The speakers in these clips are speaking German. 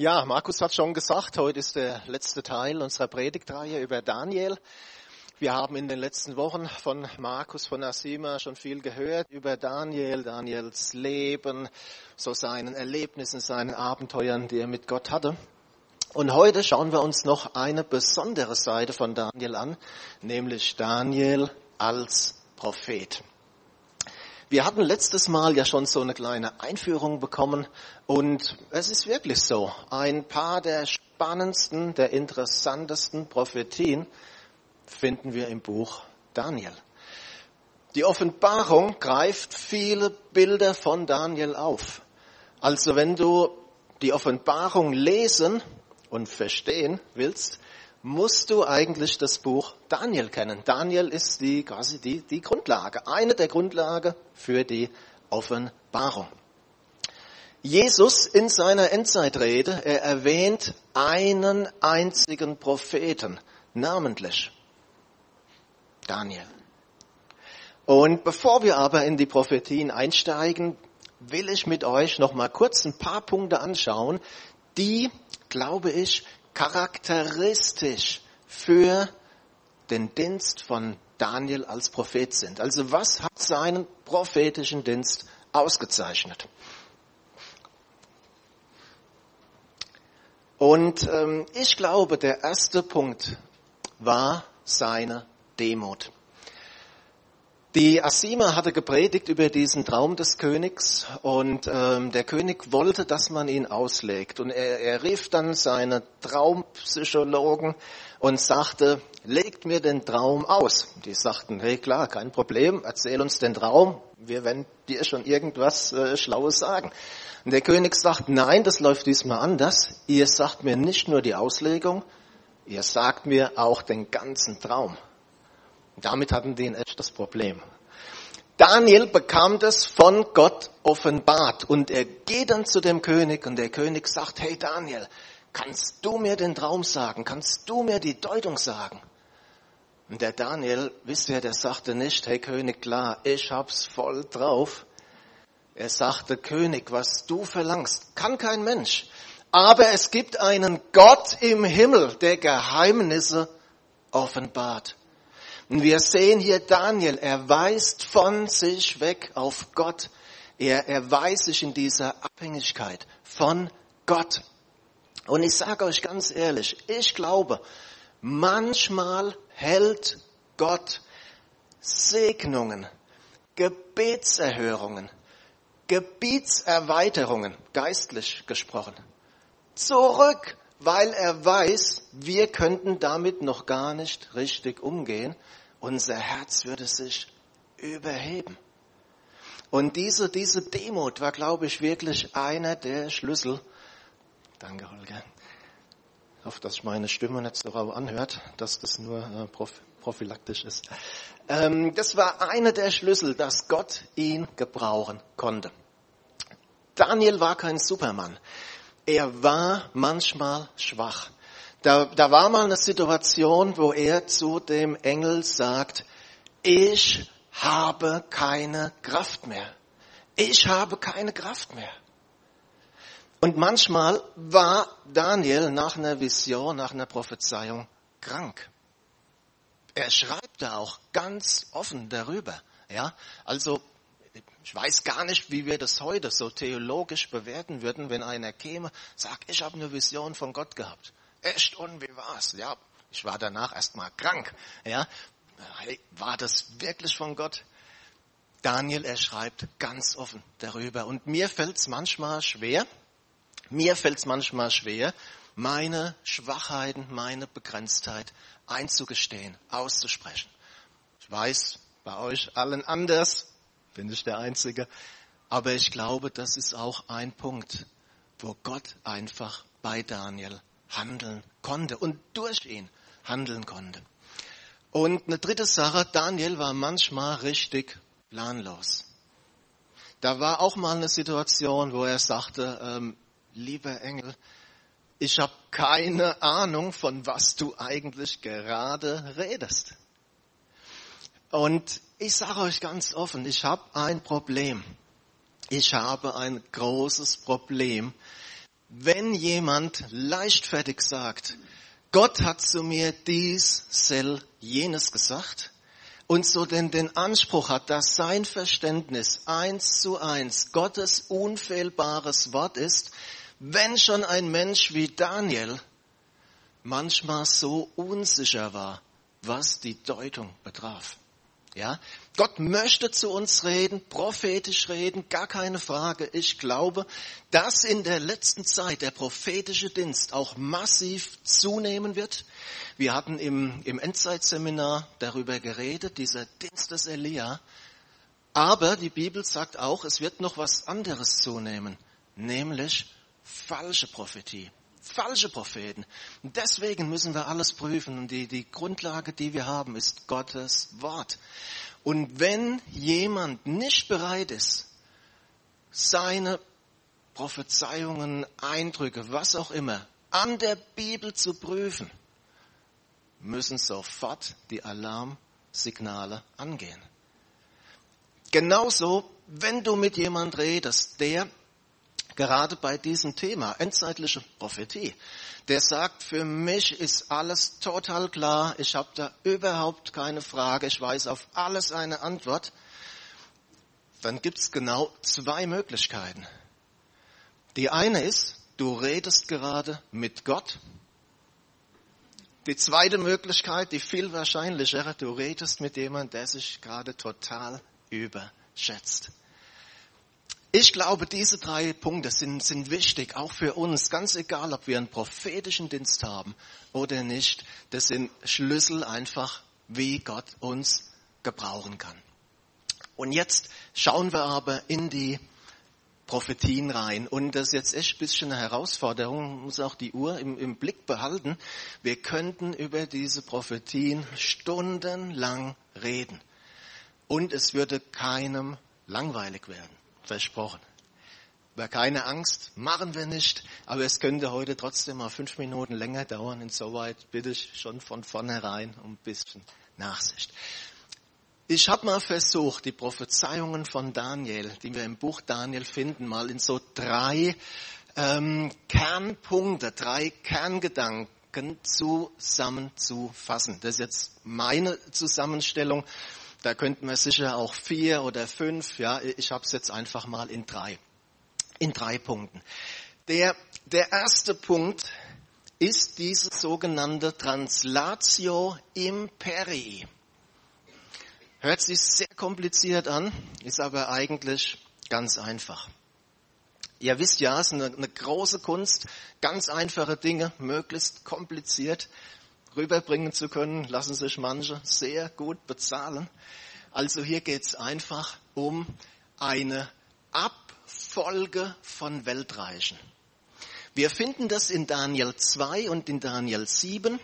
Ja, Markus hat schon gesagt, heute ist der letzte Teil unserer Predigtreihe über Daniel. Wir haben in den letzten Wochen von Markus von Asima schon viel gehört über Daniel, Daniels Leben, so seinen Erlebnissen, seinen Abenteuern, die er mit Gott hatte. Und heute schauen wir uns noch eine besondere Seite von Daniel an, nämlich Daniel als Prophet. Wir hatten letztes Mal ja schon so eine kleine Einführung bekommen und es ist wirklich so. Ein paar der spannendsten, der interessantesten Prophetien finden wir im Buch Daniel. Die Offenbarung greift viele Bilder von Daniel auf. Also wenn du die Offenbarung lesen und verstehen willst, musst du eigentlich das Buch Daniel kennen. Daniel ist die, quasi die, die Grundlage, eine der Grundlagen für die Offenbarung. Jesus in seiner Endzeitrede, er erwähnt einen einzigen Propheten, namentlich Daniel. Und bevor wir aber in die Prophetien einsteigen, will ich mit euch noch mal kurz ein paar Punkte anschauen, die, glaube ich, charakteristisch für den Dienst von Daniel als Prophet sind. Also was hat seinen prophetischen Dienst ausgezeichnet? Und ähm, ich glaube, der erste Punkt war seine Demut. Die Asima hatte gepredigt über diesen Traum des Königs und ähm, der König wollte, dass man ihn auslegt. Und er, er rief dann seine Traumpsychologen und sagte, legt mir den Traum aus. Die sagten, hey klar, kein Problem, erzähl uns den Traum, wir werden dir schon irgendwas äh, Schlaues sagen. Und der König sagt, nein, das läuft diesmal anders. Ihr sagt mir nicht nur die Auslegung, ihr sagt mir auch den ganzen Traum. Damit hatten die ein echtes Problem. Daniel bekam das von Gott offenbart und er geht dann zu dem König und der König sagt, hey Daniel, kannst du mir den Traum sagen? Kannst du mir die Deutung sagen? Und der Daniel, wisst ihr, der sagte nicht, hey König, klar, ich hab's voll drauf. Er sagte, König, was du verlangst, kann kein Mensch. Aber es gibt einen Gott im Himmel, der Geheimnisse offenbart. Und wir sehen hier Daniel, er weist von sich weg auf Gott. Er erweist sich in dieser Abhängigkeit von Gott. Und ich sage euch ganz ehrlich, ich glaube, manchmal hält Gott Segnungen, Gebetserhörungen, Gebietserweiterungen, geistlich gesprochen, zurück, weil er weiß, wir könnten damit noch gar nicht richtig umgehen unser Herz würde sich überheben. Und diese, diese Demut war, glaube ich, wirklich einer der Schlüssel. Danke, Holger. Ich hoffe, dass meine Stimme nicht so rau anhört, dass das nur äh, prophylaktisch ist. Ähm, das war einer der Schlüssel, dass Gott ihn gebrauchen konnte. Daniel war kein Supermann. Er war manchmal schwach. Da, da war mal eine Situation, wo er zu dem Engel sagt, ich habe keine Kraft mehr. Ich habe keine Kraft mehr. Und manchmal war Daniel nach einer Vision, nach einer Prophezeiung krank. Er schreibt da auch ganz offen darüber. Ja, also ich weiß gar nicht, wie wir das heute so theologisch bewerten würden, wenn einer käme, sagt, ich habe eine Vision von Gott gehabt echt und wie war's? Ja, ich war danach erstmal krank. Ja, hey, war das wirklich von Gott? Daniel, er schreibt ganz offen darüber. Und mir fällt's manchmal schwer, mir fällt's manchmal schwer, meine Schwachheiten, meine Begrenztheit einzugestehen, auszusprechen. Ich weiß, bei euch allen anders, bin ich der Einzige. Aber ich glaube, das ist auch ein Punkt, wo Gott einfach bei Daniel handeln konnte und durch ihn handeln konnte. Und eine dritte Sache, Daniel war manchmal richtig planlos. Da war auch mal eine Situation, wo er sagte, ähm, lieber Engel, ich habe keine Ahnung, von was du eigentlich gerade redest. Und ich sage euch ganz offen, ich habe ein Problem. Ich habe ein großes Problem wenn jemand leichtfertig sagt, Gott hat zu mir dies, sel, jenes gesagt und so denn den Anspruch hat, dass sein Verständnis eins zu eins Gottes unfehlbares Wort ist, wenn schon ein Mensch wie Daniel manchmal so unsicher war, was die Deutung betraf. Ja, Gott möchte zu uns reden, prophetisch reden, gar keine Frage. Ich glaube, dass in der letzten Zeit der prophetische Dienst auch massiv zunehmen wird. Wir hatten im, im Endzeitseminar darüber geredet, dieser Dienst des Elia. Aber die Bibel sagt auch, es wird noch was anderes zunehmen, nämlich falsche Prophetie falsche Propheten. Deswegen müssen wir alles prüfen. Und die, die Grundlage, die wir haben, ist Gottes Wort. Und wenn jemand nicht bereit ist, seine Prophezeiungen, Eindrücke, was auch immer, an der Bibel zu prüfen, müssen sofort die Alarmsignale angehen. Genauso, wenn du mit jemand redest, der gerade bei diesem Thema, endzeitliche Prophetie, der sagt, für mich ist alles total klar, ich habe da überhaupt keine Frage, ich weiß auf alles eine Antwort, dann gibt es genau zwei Möglichkeiten. Die eine ist, du redest gerade mit Gott. Die zweite Möglichkeit, die viel wahrscheinlichere, du redest mit jemandem, der sich gerade total überschätzt. Ich glaube, diese drei Punkte sind, sind wichtig, auch für uns, ganz egal, ob wir einen prophetischen Dienst haben oder nicht. Das sind Schlüssel einfach, wie Gott uns gebrauchen kann. Und jetzt schauen wir aber in die Prophetien rein. Und das ist jetzt echt ein bisschen eine Herausforderung, man muss auch die Uhr im, im Blick behalten. Wir könnten über diese Prophetien stundenlang reden. Und es würde keinem langweilig werden versprochen. Aber keine Angst, machen wir nicht. Aber es könnte heute trotzdem mal fünf Minuten länger dauern. Insoweit bitte ich schon von vornherein um ein bisschen Nachsicht. Ich habe mal versucht, die Prophezeiungen von Daniel, die wir im Buch Daniel finden, mal in so drei ähm, Kernpunkte, drei Kerngedanken zusammenzufassen. Das ist jetzt meine Zusammenstellung. Da könnten wir sicher auch vier oder fünf, ja, ich habe es jetzt einfach mal in drei, in drei Punkten. Der, der erste Punkt ist diese sogenannte Translatio Imperii. Hört sich sehr kompliziert an, ist aber eigentlich ganz einfach. Ihr wisst ja, es ist eine, eine große Kunst, ganz einfache Dinge möglichst kompliziert rüberbringen zu können, lassen sich manche sehr gut bezahlen. Also hier geht es einfach um eine Abfolge von Weltreichen. Wir finden das in Daniel 2 und in Daniel 7.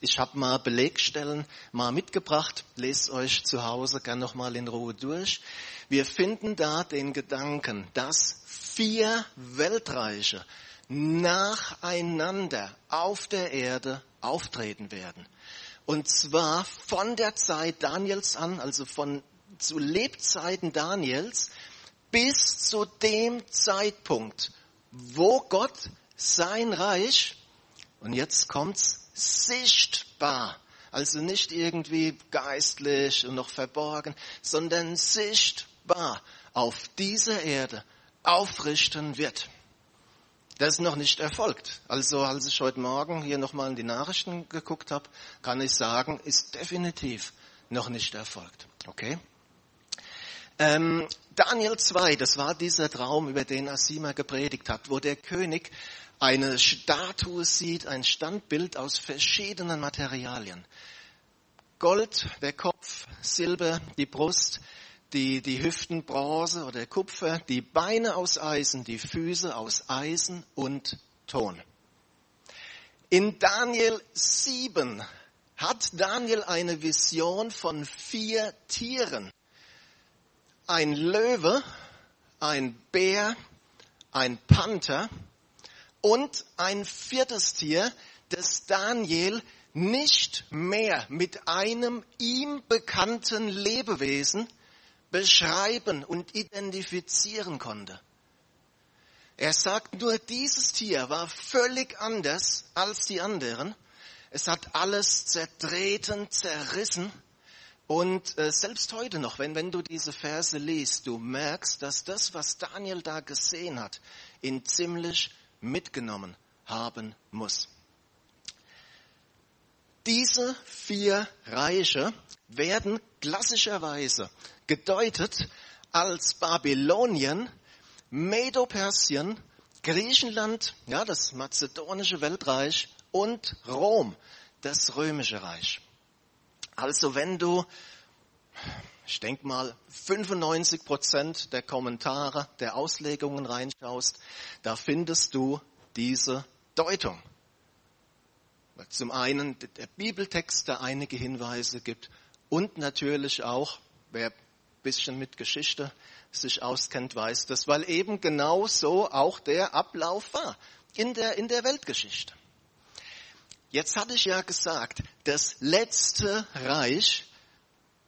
Ich habe mal Belegstellen mal mitgebracht. Lest euch zu Hause gern nochmal in Ruhe durch. Wir finden da den Gedanken, dass vier Weltreiche nacheinander auf der Erde auftreten werden. Und zwar von der Zeit Daniels an, also von zu Lebzeiten Daniels bis zu dem Zeitpunkt, wo Gott sein Reich, und jetzt kommt's, sichtbar, also nicht irgendwie geistlich und noch verborgen, sondern sichtbar auf dieser Erde aufrichten wird. Das ist noch nicht erfolgt. Also als ich heute Morgen hier nochmal in die Nachrichten geguckt habe, kann ich sagen, ist definitiv noch nicht erfolgt. Okay? Ähm, Daniel 2, das war dieser Traum, über den Asima gepredigt hat, wo der König eine Statue sieht, ein Standbild aus verschiedenen Materialien. Gold, der Kopf, Silber, die Brust, die, die Hüften Bronze oder Kupfer, die Beine aus Eisen, die Füße aus Eisen und Ton. In Daniel 7 hat Daniel eine Vision von vier Tieren. Ein Löwe, ein Bär, ein Panther und ein viertes Tier, das Daniel nicht mehr mit einem ihm bekannten Lebewesen beschreiben und identifizieren konnte. Er sagt nur, dieses Tier war völlig anders als die anderen. Es hat alles zertreten, zerrissen. Und äh, selbst heute noch, wenn, wenn du diese Verse liest, du merkst, dass das, was Daniel da gesehen hat, ihn ziemlich mitgenommen haben muss. Diese vier Reiche werden klassischerweise gedeutet als Babylonien, Medo-Persien, Griechenland, ja, das mazedonische Weltreich und Rom, das römische Reich. Also wenn du, ich denke mal, 95 Prozent der Kommentare, der Auslegungen reinschaust, da findest du diese Deutung. Zum einen der Bibeltext, der einige Hinweise gibt und natürlich auch, wer ein bisschen mit Geschichte sich auskennt, weiß das, weil eben genau so auch der Ablauf war in der, in der Weltgeschichte. Jetzt hatte ich ja gesagt, das letzte Reich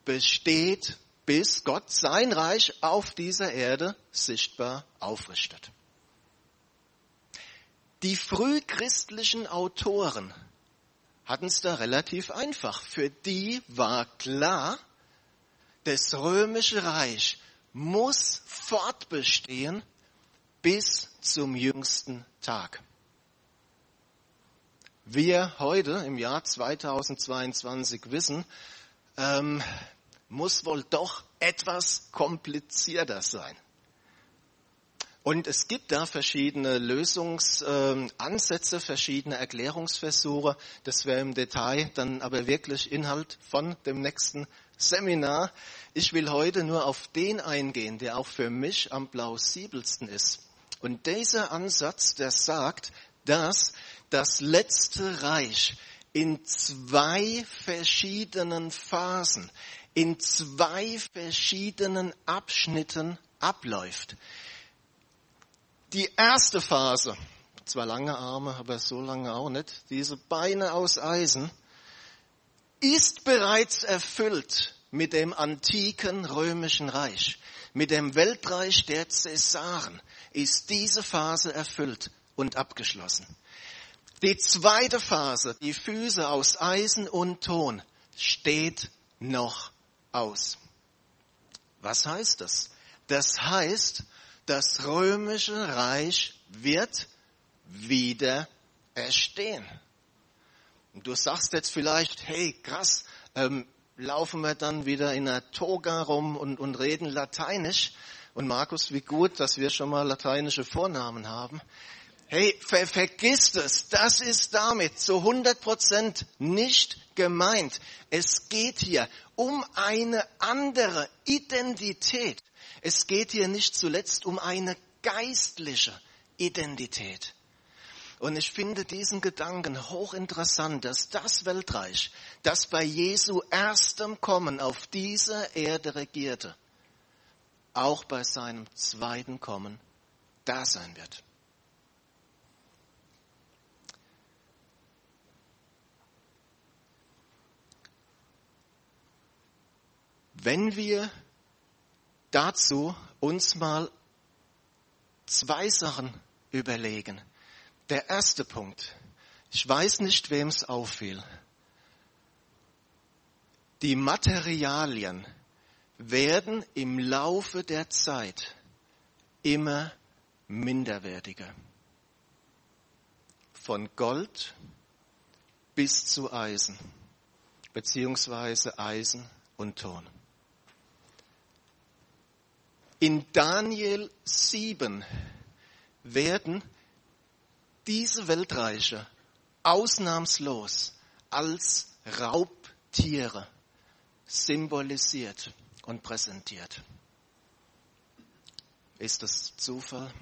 besteht, bis Gott sein Reich auf dieser Erde sichtbar aufrichtet. Die frühchristlichen Autoren hatten es da relativ einfach. Für die war klar, das römische Reich muss fortbestehen bis zum jüngsten Tag. Wir heute im Jahr 2022 wissen, ähm, muss wohl doch etwas komplizierter sein. Und es gibt da verschiedene Lösungsansätze, verschiedene Erklärungsversuche. Das wäre im Detail dann aber wirklich Inhalt von dem nächsten Seminar. Ich will heute nur auf den eingehen, der auch für mich am plausibelsten ist. Und dieser Ansatz, der sagt, dass das letzte Reich in zwei verschiedenen Phasen, in zwei verschiedenen Abschnitten abläuft. Die erste Phase, zwar lange Arme, aber so lange auch nicht, diese Beine aus Eisen, ist bereits erfüllt mit dem antiken römischen Reich, mit dem Weltreich der Cäsaren, ist diese Phase erfüllt und abgeschlossen. Die zweite Phase, die Füße aus Eisen und Ton, steht noch aus. Was heißt das? Das heißt, das römische Reich wird wieder erstehen. Und du sagst jetzt vielleicht, hey, krass, ähm, laufen wir dann wieder in einer Toga rum und, und reden Lateinisch. Und Markus, wie gut, dass wir schon mal lateinische Vornamen haben. Hey, ver vergiss es, das ist damit zu 100 Prozent nicht gemeint. Es geht hier um eine andere Identität. Es geht hier nicht zuletzt um eine geistliche Identität. Und ich finde diesen Gedanken hochinteressant, dass das Weltreich, das bei Jesu erstem Kommen auf dieser Erde regierte, auch bei seinem zweiten Kommen da sein wird. Wenn wir dazu uns mal zwei Sachen überlegen. Der erste Punkt. Ich weiß nicht, wem es auffiel. Die Materialien werden im Laufe der Zeit immer minderwertiger. Von Gold bis zu Eisen, beziehungsweise Eisen und Ton. In Daniel 7 werden diese Weltreiche ausnahmslos als Raubtiere symbolisiert und präsentiert. Ist das Zufall?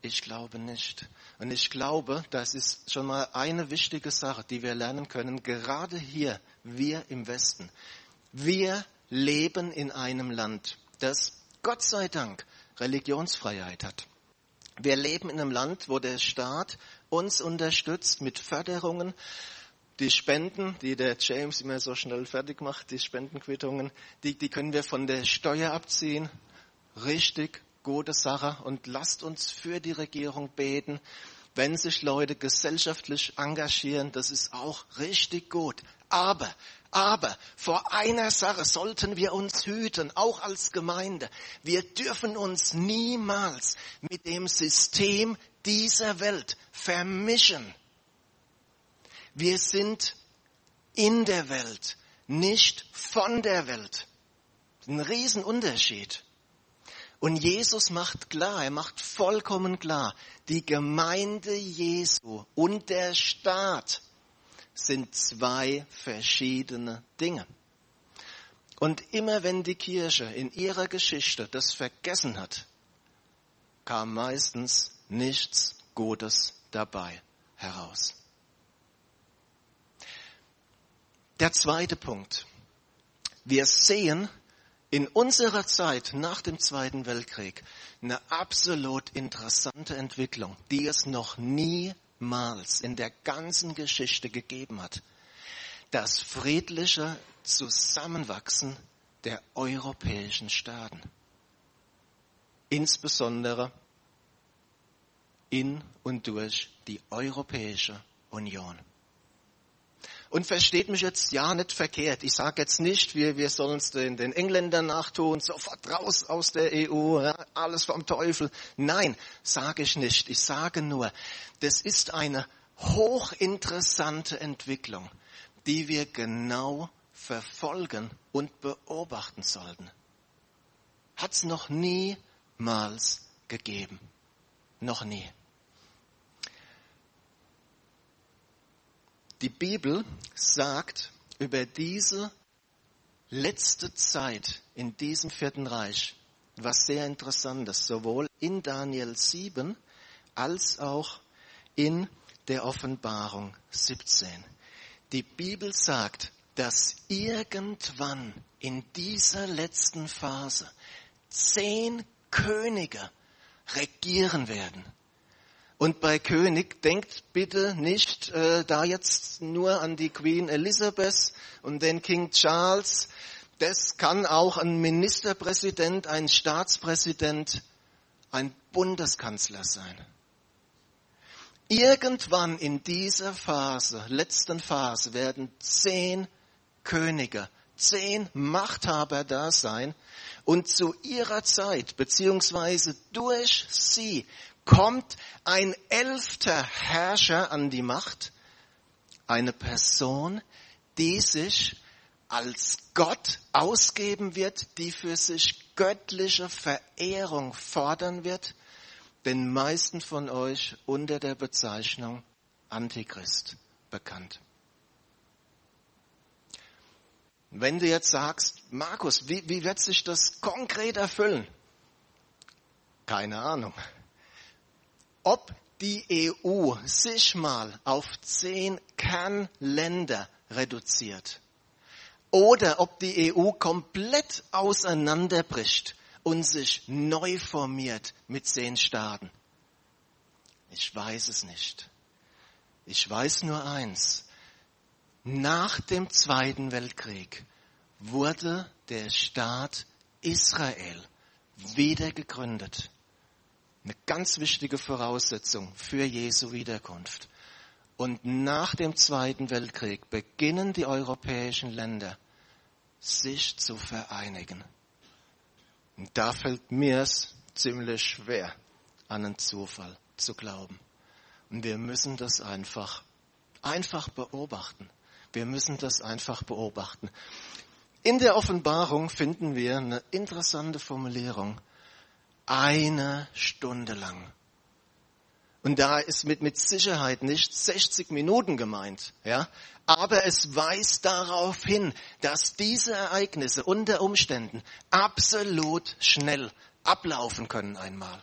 Ich glaube nicht. Und ich glaube, das ist schon mal eine wichtige Sache, die wir lernen können, gerade hier, wir im Westen. Wir leben in einem Land, das Gott sei Dank Religionsfreiheit hat. Wir leben in einem Land, wo der Staat uns unterstützt mit Förderungen. Die Spenden, die der James immer so schnell fertig macht, die Spendenquittungen, die, die können wir von der Steuer abziehen. Richtig gute Sache und lasst uns für die Regierung beten. Wenn sich Leute gesellschaftlich engagieren, das ist auch richtig gut. Aber, aber vor einer Sache sollten wir uns hüten, auch als Gemeinde. Wir dürfen uns niemals mit dem System dieser Welt vermischen. Wir sind in der Welt, nicht von der Welt. Ein Riesenunterschied. Und Jesus macht klar, er macht vollkommen klar, die Gemeinde Jesu und der Staat sind zwei verschiedene Dinge. Und immer wenn die Kirche in ihrer Geschichte das vergessen hat, kam meistens nichts Gutes dabei heraus. Der zweite Punkt. Wir sehen in unserer Zeit nach dem Zweiten Weltkrieg eine absolut interessante Entwicklung, die es noch niemals in der ganzen Geschichte gegeben hat. Das friedliche Zusammenwachsen der europäischen Staaten. Insbesondere in und durch die Europäische Union. Und versteht mich jetzt ja nicht verkehrt. Ich sage jetzt nicht, wir, wir sollen es den, den Engländern nachtun, sofort raus aus der EU, ja, alles vom Teufel. Nein, sage ich nicht. Ich sage nur, das ist eine hochinteressante Entwicklung, die wir genau verfolgen und beobachten sollten. Hat es noch niemals gegeben. Noch nie. Die Bibel sagt über diese letzte Zeit in diesem vierten Reich was sehr Interessantes, sowohl in Daniel 7 als auch in der Offenbarung 17. Die Bibel sagt, dass irgendwann in dieser letzten Phase zehn Könige regieren werden. Und bei König denkt bitte nicht äh, da jetzt nur an die Queen Elizabeth und den King Charles. Das kann auch ein Ministerpräsident, ein Staatspräsident, ein Bundeskanzler sein. Irgendwann in dieser Phase, letzten Phase, werden zehn Könige, zehn Machthaber da sein und zu ihrer Zeit, beziehungsweise durch sie, kommt ein elfter Herrscher an die Macht, eine Person, die sich als Gott ausgeben wird, die für sich göttliche Verehrung fordern wird, den meisten von euch unter der Bezeichnung Antichrist bekannt. Wenn du jetzt sagst, Markus, wie, wie wird sich das konkret erfüllen? Keine Ahnung ob die EU sich mal auf zehn Kernländer reduziert oder ob die EU komplett auseinanderbricht und sich neu formiert mit zehn Staaten. Ich weiß es nicht. Ich weiß nur eins. Nach dem Zweiten Weltkrieg wurde der Staat Israel wieder gegründet. Eine ganz wichtige Voraussetzung für Jesu Wiederkunft. Und nach dem Zweiten Weltkrieg beginnen die europäischen Länder sich zu vereinigen. Und da fällt mir es ziemlich schwer, an einen Zufall zu glauben. Und wir müssen das einfach, einfach beobachten. Wir müssen das einfach beobachten. In der Offenbarung finden wir eine interessante Formulierung eine Stunde lang. Und da ist mit, mit Sicherheit nicht 60 Minuten gemeint, ja. Aber es weist darauf hin, dass diese Ereignisse unter Umständen absolut schnell ablaufen können einmal.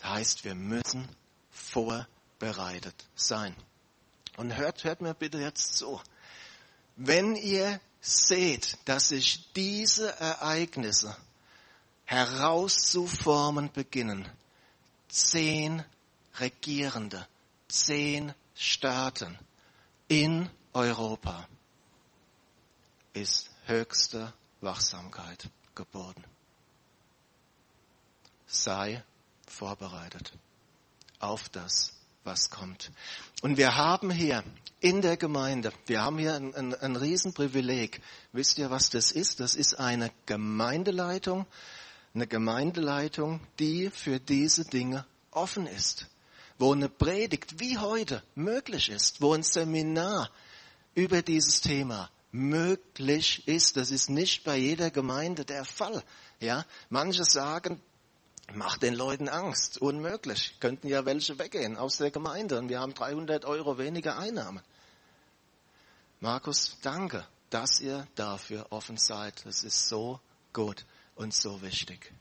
Das heißt, wir müssen vorbereitet sein. Und hört, hört mir bitte jetzt zu. Wenn ihr seht, dass sich diese Ereignisse herauszuformen beginnen. Zehn Regierende, zehn Staaten in Europa ist höchste Wachsamkeit geboten. sei vorbereitet auf das, was kommt. Und wir haben hier in der Gemeinde, wir haben hier ein, ein, ein Riesenprivileg. Wisst ihr, was das ist? Das ist eine Gemeindeleitung, eine Gemeindeleitung, die für diese Dinge offen ist. Wo eine Predigt wie heute möglich ist, wo ein Seminar über dieses Thema möglich ist. Das ist nicht bei jeder Gemeinde der Fall. Ja, manche sagen, macht den Leuten Angst. Unmöglich. Könnten ja welche weggehen aus der Gemeinde und wir haben 300 Euro weniger Einnahmen. Markus, danke, dass ihr dafür offen seid. Das ist so gut und so wichtig.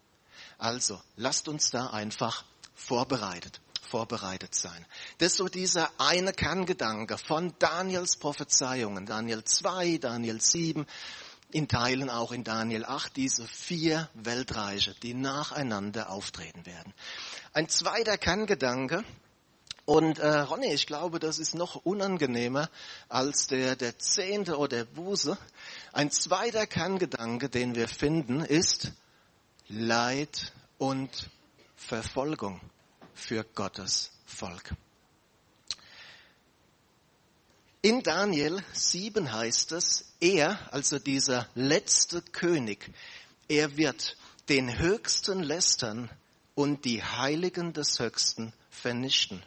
Also, lasst uns da einfach vorbereitet, vorbereitet sein. Das ist so dieser eine Kerngedanke von Daniels Prophezeiungen. Daniel 2, Daniel 7 in Teilen auch in Daniel 8 diese vier Weltreiche, die nacheinander auftreten werden. Ein zweiter Kerngedanke, und äh, Ronny, ich glaube, das ist noch unangenehmer als der, der Zehnte oder der Buße. Ein zweiter Kerngedanke, den wir finden, ist Leid und Verfolgung für Gottes Volk. In Daniel 7 heißt es, er, also dieser letzte König, er wird den Höchsten lästern und die Heiligen des Höchsten vernichten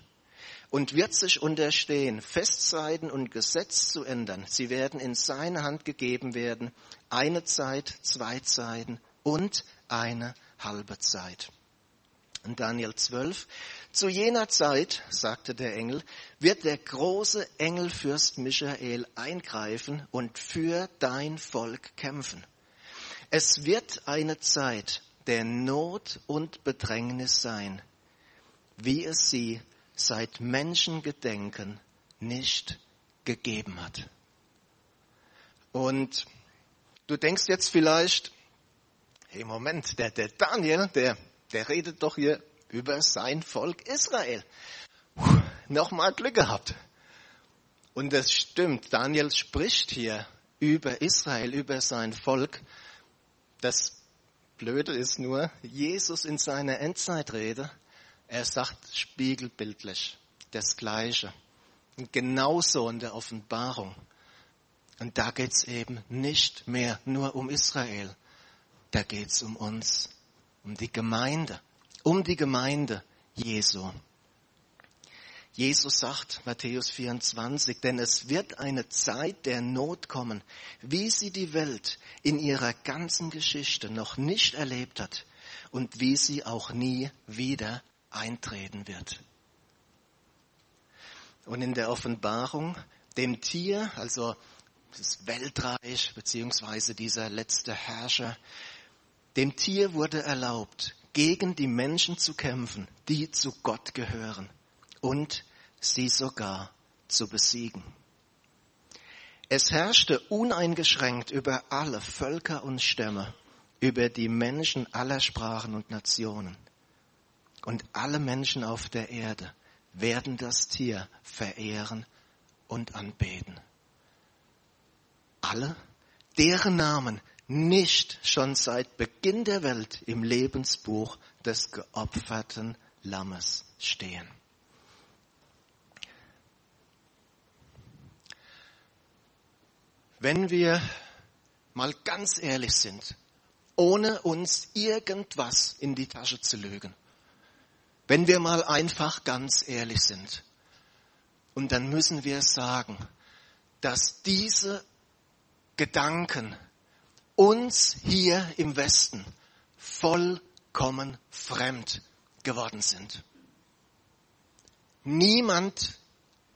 und wird sich unterstehen, Festzeiten und Gesetz zu ändern. Sie werden in seine Hand gegeben werden, eine Zeit, zwei Zeiten und eine halbe Zeit. In Daniel 12, zu jener Zeit, sagte der Engel, wird der große Engelfürst Michael eingreifen und für dein Volk kämpfen. Es wird eine Zeit der Not und Bedrängnis sein, wie es sie seit Menschengedenken nicht gegeben hat. Und du denkst jetzt vielleicht, hey Moment, der, der Daniel, der, der redet doch hier über sein Volk Israel. Puh, Nochmal Glück gehabt. Und das stimmt, Daniel spricht hier über Israel, über sein Volk. Das Blöde ist nur, Jesus in seiner Endzeitrede, er sagt spiegelbildlich das Gleiche. Und genauso in der Offenbarung. Und da geht's eben nicht mehr nur um Israel, da geht's um uns, um die Gemeinde um die Gemeinde Jesu. Jesus sagt, Matthäus 24, denn es wird eine Zeit der Not kommen, wie sie die Welt in ihrer ganzen Geschichte noch nicht erlebt hat und wie sie auch nie wieder eintreten wird. Und in der Offenbarung, dem Tier, also das Weltreich beziehungsweise dieser letzte Herrscher, dem Tier wurde erlaubt, gegen die Menschen zu kämpfen, die zu Gott gehören und sie sogar zu besiegen. Es herrschte uneingeschränkt über alle Völker und Stämme, über die Menschen aller Sprachen und Nationen. Und alle Menschen auf der Erde werden das Tier verehren und anbeten. Alle, deren Namen nicht schon seit Beginn der Welt im Lebensbuch des geopferten Lammes stehen. Wenn wir mal ganz ehrlich sind, ohne uns irgendwas in die Tasche zu lügen, wenn wir mal einfach ganz ehrlich sind, und dann müssen wir sagen, dass diese Gedanken uns hier im Westen vollkommen fremd geworden sind. Niemand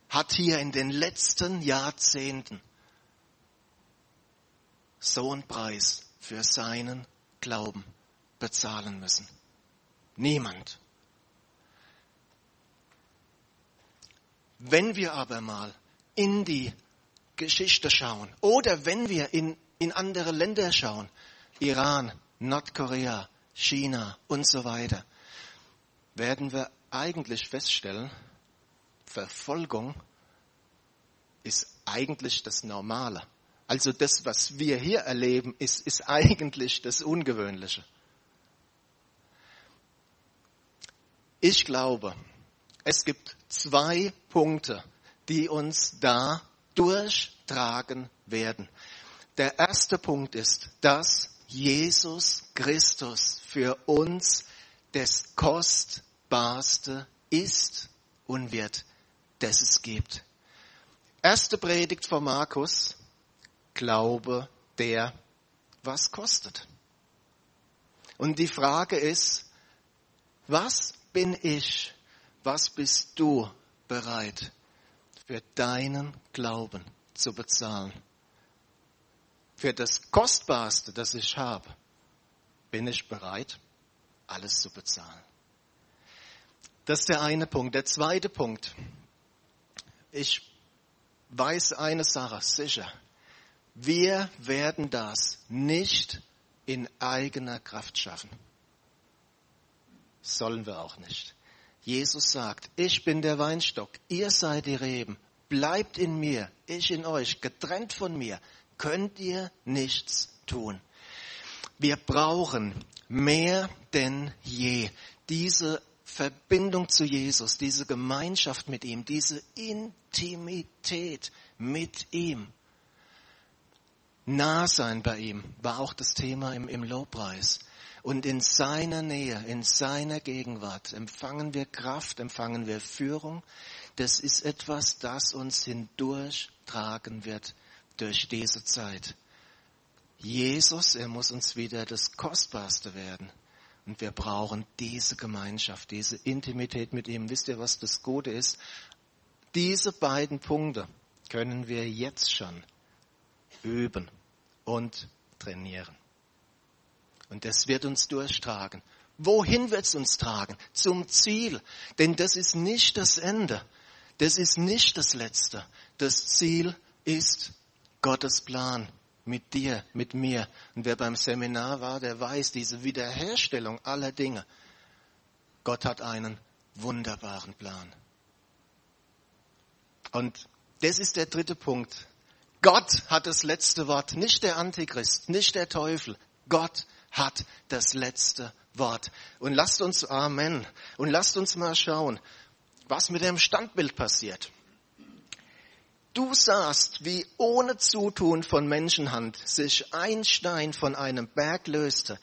hat hier in den letzten Jahrzehnten so einen Preis für seinen Glauben bezahlen müssen. Niemand. Wenn wir aber mal in die Geschichte schauen oder wenn wir in in andere Länder schauen, Iran, Nordkorea, China und so weiter, werden wir eigentlich feststellen, Verfolgung ist eigentlich das Normale. Also das, was wir hier erleben, ist, ist eigentlich das Ungewöhnliche. Ich glaube, es gibt zwei Punkte, die uns da durchtragen werden. Der erste Punkt ist, dass Jesus Christus für uns das Kostbarste ist und wird, das es gibt. Erste Predigt von Markus, Glaube, der was kostet. Und die Frage ist, was bin ich, was bist du bereit für deinen Glauben zu bezahlen? Für das Kostbarste, das ich habe, bin ich bereit, alles zu bezahlen. Das ist der eine Punkt. Der zweite Punkt. Ich weiß eine Sache sicher. Wir werden das nicht in eigener Kraft schaffen. Sollen wir auch nicht. Jesus sagt, ich bin der Weinstock, ihr seid die Reben, bleibt in mir, ich in euch, getrennt von mir, könnt ihr nichts tun. Wir brauchen mehr denn je diese Verbindung zu Jesus, diese Gemeinschaft mit ihm, diese Intimität mit ihm. Nah sein bei ihm war auch das Thema im, im Lobpreis. Und in seiner Nähe, in seiner Gegenwart empfangen wir Kraft, empfangen wir Führung. Das ist etwas, das uns hindurchtragen wird durch diese Zeit. Jesus, er muss uns wieder das Kostbarste werden. Und wir brauchen diese Gemeinschaft, diese Intimität mit ihm. Wisst ihr, was das Gute ist? Diese beiden Punkte können wir jetzt schon üben und trainieren. Und das wird uns durchtragen. Wohin wird es uns tragen? Zum Ziel. Denn das ist nicht das Ende. Das ist nicht das Letzte. Das Ziel ist Gottes Plan mit dir, mit mir. Und wer beim Seminar war, der weiß, diese Wiederherstellung aller Dinge. Gott hat einen wunderbaren Plan. Und das ist der dritte Punkt. Gott hat das letzte Wort, nicht der Antichrist, nicht der Teufel. Gott hat das letzte Wort. Und lasst uns, Amen, und lasst uns mal schauen, was mit dem Standbild passiert. Du sahst, wie ohne Zutun von Menschenhand sich ein Stein von einem Berg löste,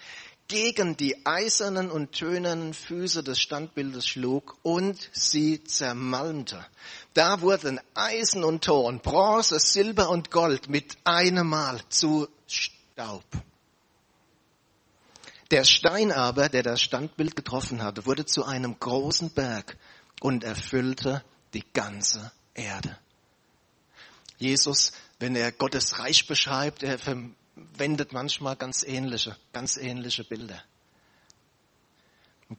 gegen die eisernen und tönernen Füße des Standbildes schlug und sie zermalmte. Da wurden Eisen und Ton, Bronze, Silber und Gold mit einem Mal zu Staub. Der Stein aber, der das Standbild getroffen hatte, wurde zu einem großen Berg und erfüllte die ganze Erde. Jesus, wenn er Gottes Reich beschreibt, er verwendet manchmal ganz ähnliche, ganz ähnliche Bilder.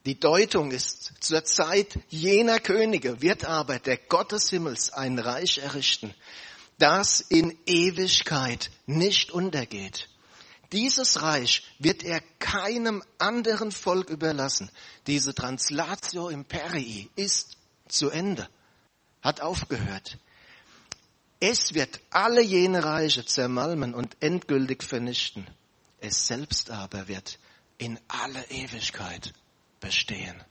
Die Deutung ist, zur Zeit jener Könige wird aber der Gott des Himmels ein Reich errichten, das in Ewigkeit nicht untergeht. Dieses Reich wird er keinem anderen Volk überlassen. Diese Translatio Imperii ist zu Ende, hat aufgehört. Es wird alle jene Reiche zermalmen und endgültig vernichten. Es selbst aber wird in alle Ewigkeit bestehen.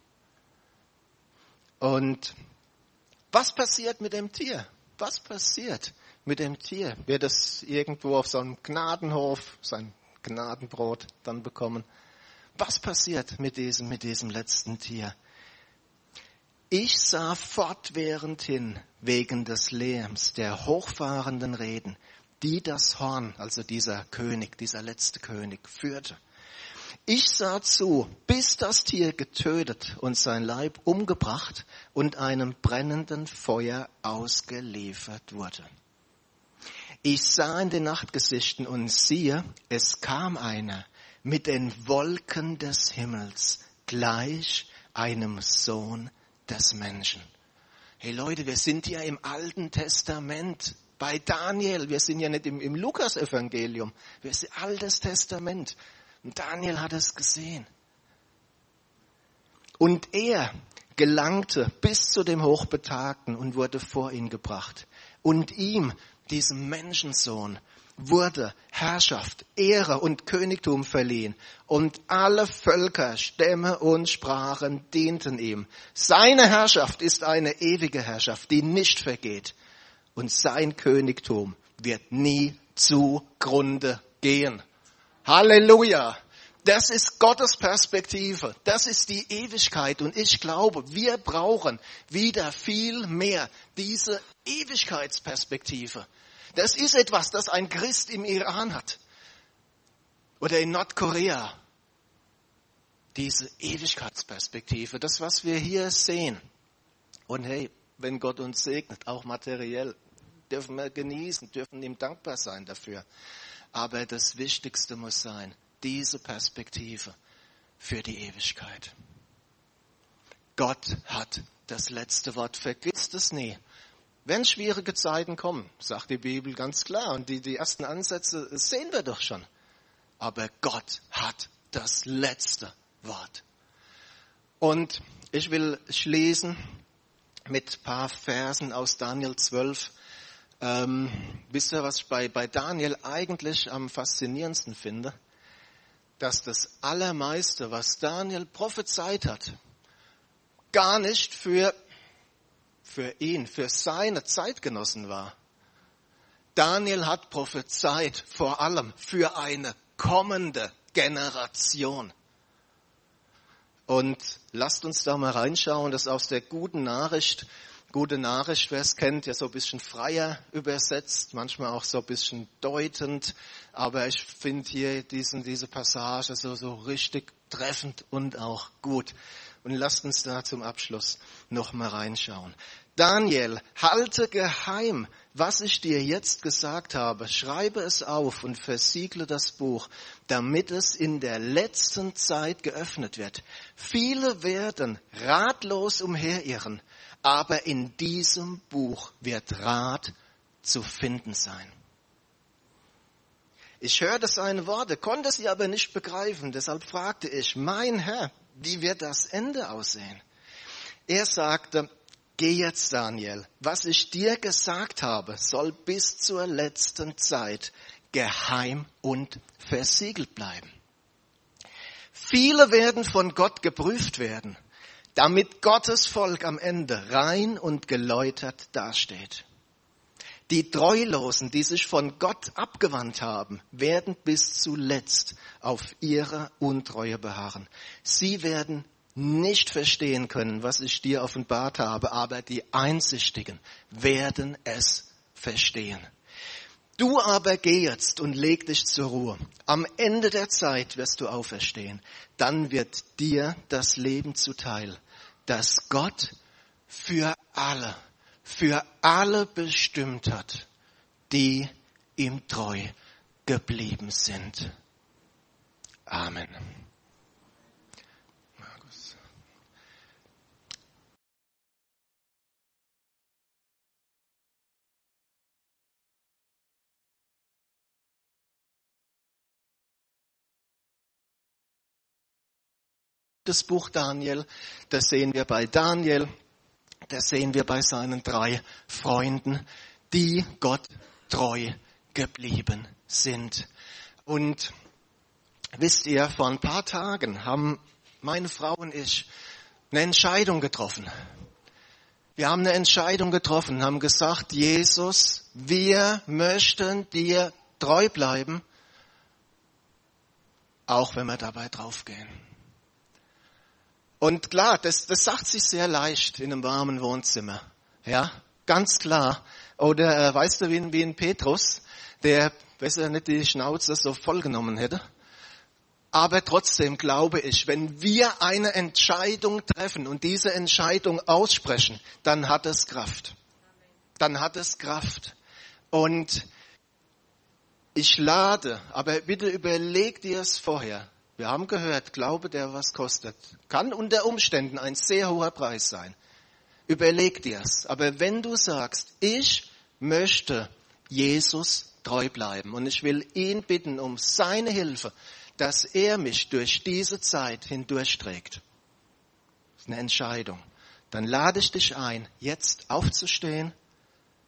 Und was passiert mit dem Tier? Was passiert mit dem Tier? Wird es irgendwo auf so einem Gnadenhof sein Gnadenbrot dann bekommen? Was passiert mit diesem, mit diesem letzten Tier? Ich sah fortwährend hin wegen des Lärms der hochfahrenden Reden, die das Horn, also dieser König, dieser letzte König, führte. Ich sah zu, bis das Tier getötet und sein Leib umgebracht und einem brennenden Feuer ausgeliefert wurde. Ich sah in den Nachtgesichten und siehe, es kam einer mit den Wolken des Himmels, gleich einem Sohn des Menschen. Hey Leute, wir sind ja im Alten Testament bei Daniel. Wir sind ja nicht im, im Lukas-Evangelium. Wir sind Altes Testament. Und Daniel hat es gesehen. Und er gelangte bis zu dem Hochbetagten und wurde vor ihn gebracht. Und ihm, diesem Menschensohn, wurde Herrschaft, Ehre und Königtum verliehen und alle Völker, Stämme und Sprachen dienten ihm. Seine Herrschaft ist eine ewige Herrschaft, die nicht vergeht und sein Königtum wird nie zugrunde gehen. Halleluja! Das ist Gottes Perspektive. Das ist die Ewigkeit. Und ich glaube, wir brauchen wieder viel mehr diese Ewigkeitsperspektive. Das ist etwas, das ein Christ im Iran hat. Oder in Nordkorea. Diese Ewigkeitsperspektive. Das, was wir hier sehen. Und hey, wenn Gott uns segnet, auch materiell, dürfen wir genießen, dürfen ihm dankbar sein dafür. Aber das Wichtigste muss sein, diese Perspektive für die Ewigkeit. Gott hat das letzte Wort. Vergisst es nie. Wenn schwierige Zeiten kommen, sagt die Bibel ganz klar, und die, die ersten Ansätze sehen wir doch schon. Aber Gott hat das letzte Wort. Und ich will schließen mit paar Versen aus Daniel 12. Ähm, wisst ihr, was ich bei, bei Daniel eigentlich am faszinierendsten finde? dass das Allermeiste, was Daniel prophezeit hat, gar nicht für, für ihn, für seine Zeitgenossen war. Daniel hat prophezeit vor allem für eine kommende Generation. Und lasst uns da mal reinschauen, das aus der guten Nachricht Gute Nachricht, wer es kennt, ja so ein bisschen freier übersetzt, manchmal auch so ein bisschen deutend. Aber ich finde hier diesen, diese Passage so, so richtig treffend und auch gut. Und lasst uns da zum Abschluss noch mal reinschauen. Daniel, halte geheim, was ich dir jetzt gesagt habe. Schreibe es auf und versiegle das Buch, damit es in der letzten Zeit geöffnet wird. Viele werden ratlos umherirren aber in diesem Buch wird Rat zu finden sein. Ich hörte seine Worte, konnte sie aber nicht begreifen, deshalb fragte ich, mein Herr, wie wird das Ende aussehen? Er sagte, geh jetzt Daniel, was ich dir gesagt habe, soll bis zur letzten Zeit geheim und versiegelt bleiben. Viele werden von Gott geprüft werden damit Gottes Volk am Ende rein und geläutert dasteht. Die Treulosen, die sich von Gott abgewandt haben, werden bis zuletzt auf ihre Untreue beharren. Sie werden nicht verstehen können, was ich dir offenbart habe, aber die Einsichtigen werden es verstehen. Du aber geh jetzt und leg dich zur Ruhe. Am Ende der Zeit wirst du auferstehen. Dann wird dir das Leben zuteil, das Gott für alle, für alle bestimmt hat, die ihm treu geblieben sind. Amen. das Buch Daniel, das sehen wir bei Daniel, das sehen wir bei seinen drei Freunden, die Gott treu geblieben sind. Und wisst ihr, vor ein paar Tagen haben meine Frau und ich eine Entscheidung getroffen. Wir haben eine Entscheidung getroffen, haben gesagt, Jesus, wir möchten dir treu bleiben, auch wenn wir dabei draufgehen. Und klar, das, das sagt sich sehr leicht in einem warmen Wohnzimmer. Ja, ganz klar. Oder äh, weißt du, wie, wie ein Petrus, der besser nicht die Schnauze so vollgenommen hätte. Aber trotzdem glaube ich, wenn wir eine Entscheidung treffen und diese Entscheidung aussprechen, dann hat es Kraft. Dann hat es Kraft. Und ich lade, aber bitte überleg dir es vorher. Wir haben gehört, Glaube, der was kostet, kann unter Umständen ein sehr hoher Preis sein. Überleg dir's. Aber wenn du sagst, ich möchte Jesus treu bleiben und ich will ihn bitten um seine Hilfe, dass er mich durch diese Zeit hindurchträgt. Das ist eine Entscheidung. Dann lade ich dich ein, jetzt aufzustehen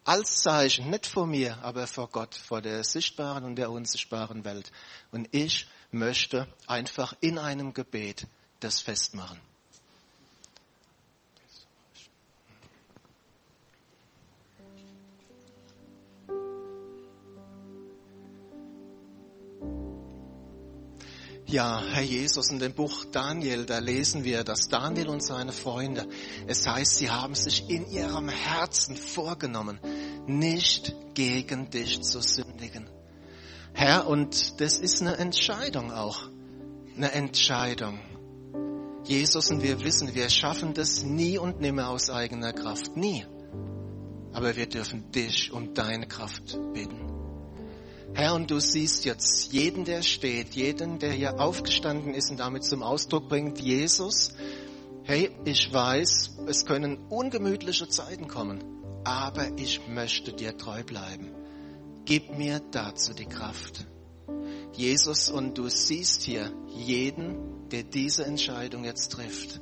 als Zeichen, nicht vor mir, aber vor Gott, vor der sichtbaren und der unsichtbaren Welt. Und ich möchte einfach in einem Gebet das festmachen. Ja, Herr Jesus, in dem Buch Daniel, da lesen wir, dass Daniel und seine Freunde, es heißt, sie haben sich in ihrem Herzen vorgenommen, nicht gegen dich zu sündigen. Herr, und das ist eine Entscheidung auch, eine Entscheidung. Jesus und wir wissen, wir schaffen das nie und nimmer aus eigener Kraft, nie. Aber wir dürfen dich um deine Kraft bitten. Herr, und du siehst jetzt jeden, der steht, jeden, der hier aufgestanden ist und damit zum Ausdruck bringt, Jesus, hey, ich weiß, es können ungemütliche Zeiten kommen, aber ich möchte dir treu bleiben. Gib mir dazu die Kraft. Jesus, und du siehst hier jeden, der diese Entscheidung jetzt trifft.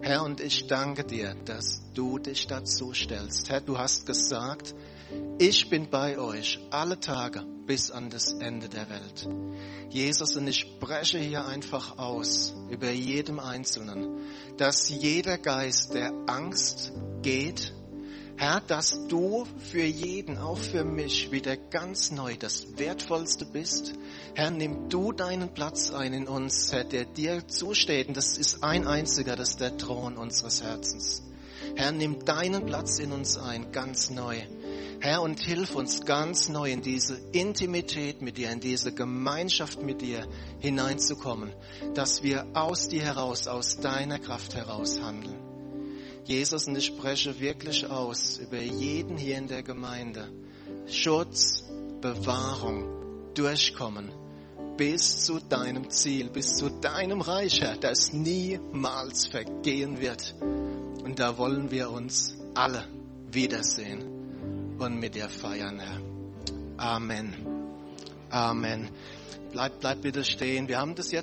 Herr, und ich danke dir, dass du dich dazu stellst. Herr, du hast gesagt, ich bin bei euch alle Tage bis an das Ende der Welt. Jesus, und ich spreche hier einfach aus über jedem Einzelnen, dass jeder Geist der Angst geht, Herr, dass du für jeden, auch für mich, wieder ganz neu das Wertvollste bist. Herr, nimm du deinen Platz ein in uns, Herr, der dir zusteht. Und das ist ein einziger, das ist der Thron unseres Herzens. Herr, nimm deinen Platz in uns ein, ganz neu. Herr, und hilf uns ganz neu in diese Intimität mit dir, in diese Gemeinschaft mit dir hineinzukommen, dass wir aus dir heraus, aus deiner Kraft heraus handeln. Jesus, und ich spreche wirklich aus über jeden hier in der Gemeinde. Schutz, Bewahrung, Durchkommen bis zu deinem Ziel, bis zu deinem Reich, Herr, das niemals vergehen wird. Und da wollen wir uns alle wiedersehen und mit dir feiern, Herr. Amen. Amen. Bleib, bleib bitte stehen. Wir haben das jetzt